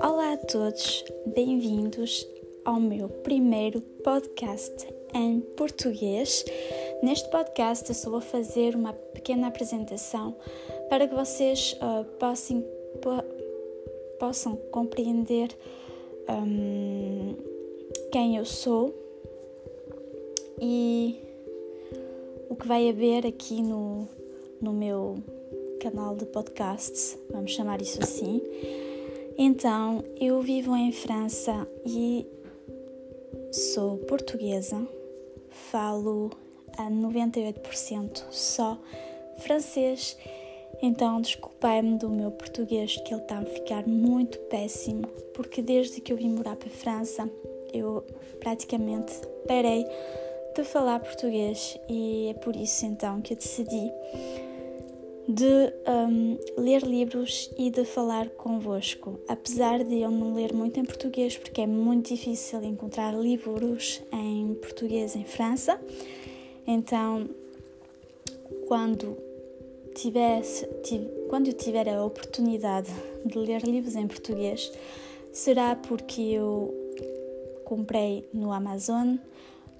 Olá a todos, bem-vindos ao meu primeiro podcast em português. Neste podcast eu só vou fazer uma pequena apresentação para que vocês uh, possam, po possam compreender um, quem eu sou e o que vai haver aqui no, no meu canal de podcasts, vamos chamar isso assim. Então, eu vivo em França e sou portuguesa, falo a 98% só francês, então desculpai-me do meu português que ele está a ficar muito péssimo, porque desde que eu vim morar para a França eu praticamente parei de falar português e é por isso então que eu decidi de um, ler livros e de falar convosco. Apesar de eu não ler muito em português, porque é muito difícil encontrar livros em português em França, então quando tivesse, tive, quando eu tiver a oportunidade de ler livros em português, será porque eu comprei no Amazon,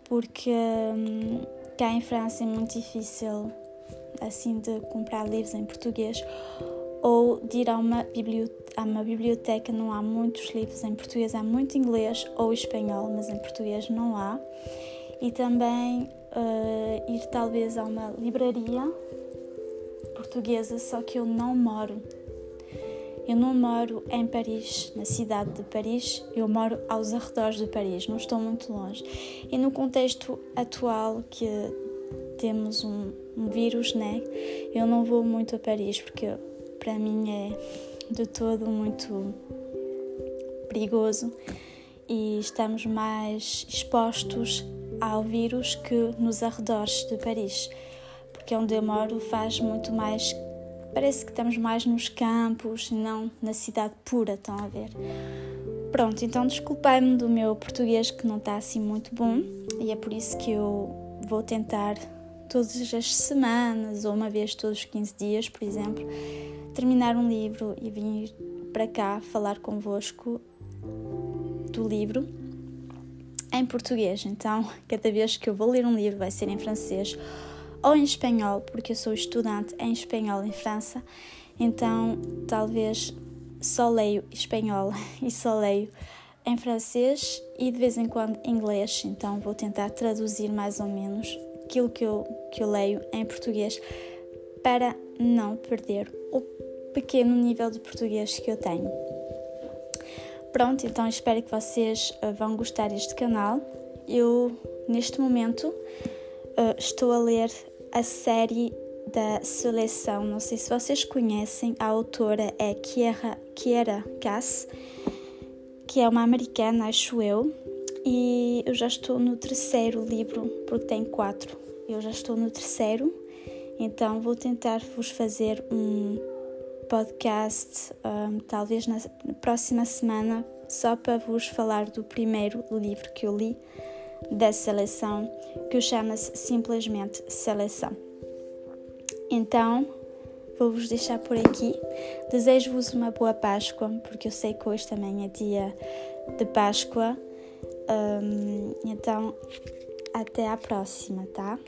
porque hum, cá em França é muito difícil assim de comprar livros em português ou de ir a uma, biblioteca, a uma biblioteca, não há muitos livros em português, há muito inglês ou espanhol, mas em português não há. E também uh, ir talvez a uma livraria portuguesa, só que eu não moro. Eu não moro em Paris, na cidade de Paris, eu moro aos arredores de Paris, não estou muito longe. E no contexto atual que temos um, um vírus, né? Eu não vou muito a Paris porque para mim é de todo muito perigoso e estamos mais expostos ao vírus que nos arredores de Paris, porque onde eu moro faz muito mais. Parece que estamos mais nos campos, não na cidade pura, estão a ver? Pronto, então desculpai-me do meu português que não está assim muito bom e é por isso que eu vou tentar todas as semanas ou uma vez todos os 15 dias, por exemplo, terminar um livro e vir para cá falar convosco do livro em português. Então, cada vez que eu vou ler um livro, vai ser em francês ou em espanhol, porque eu sou estudante em espanhol em França. Então, talvez só leio espanhol e só leio em francês e de vez em quando inglês. Então, vou tentar traduzir mais ou menos aquilo que eu, que eu leio em português para não perder o pequeno nível de português que eu tenho. Pronto, então espero que vocês uh, vão gostar deste canal. Eu, neste momento, uh, estou a ler a série da seleção. Não sei se vocês conhecem, a autora é Kiera, Kiera Cass, que é uma americana, acho eu, e eu já estou no terceiro livro, porque tem quatro. Eu já estou no terceiro, então vou tentar vos fazer um podcast, um, talvez na próxima semana, só para vos falar do primeiro livro que eu li da seleção, que chama-se simplesmente Seleção. Então, vou-vos deixar por aqui. Desejo-vos uma boa Páscoa, porque eu sei que hoje também é dia de Páscoa. Um, então, até a próxima, tá?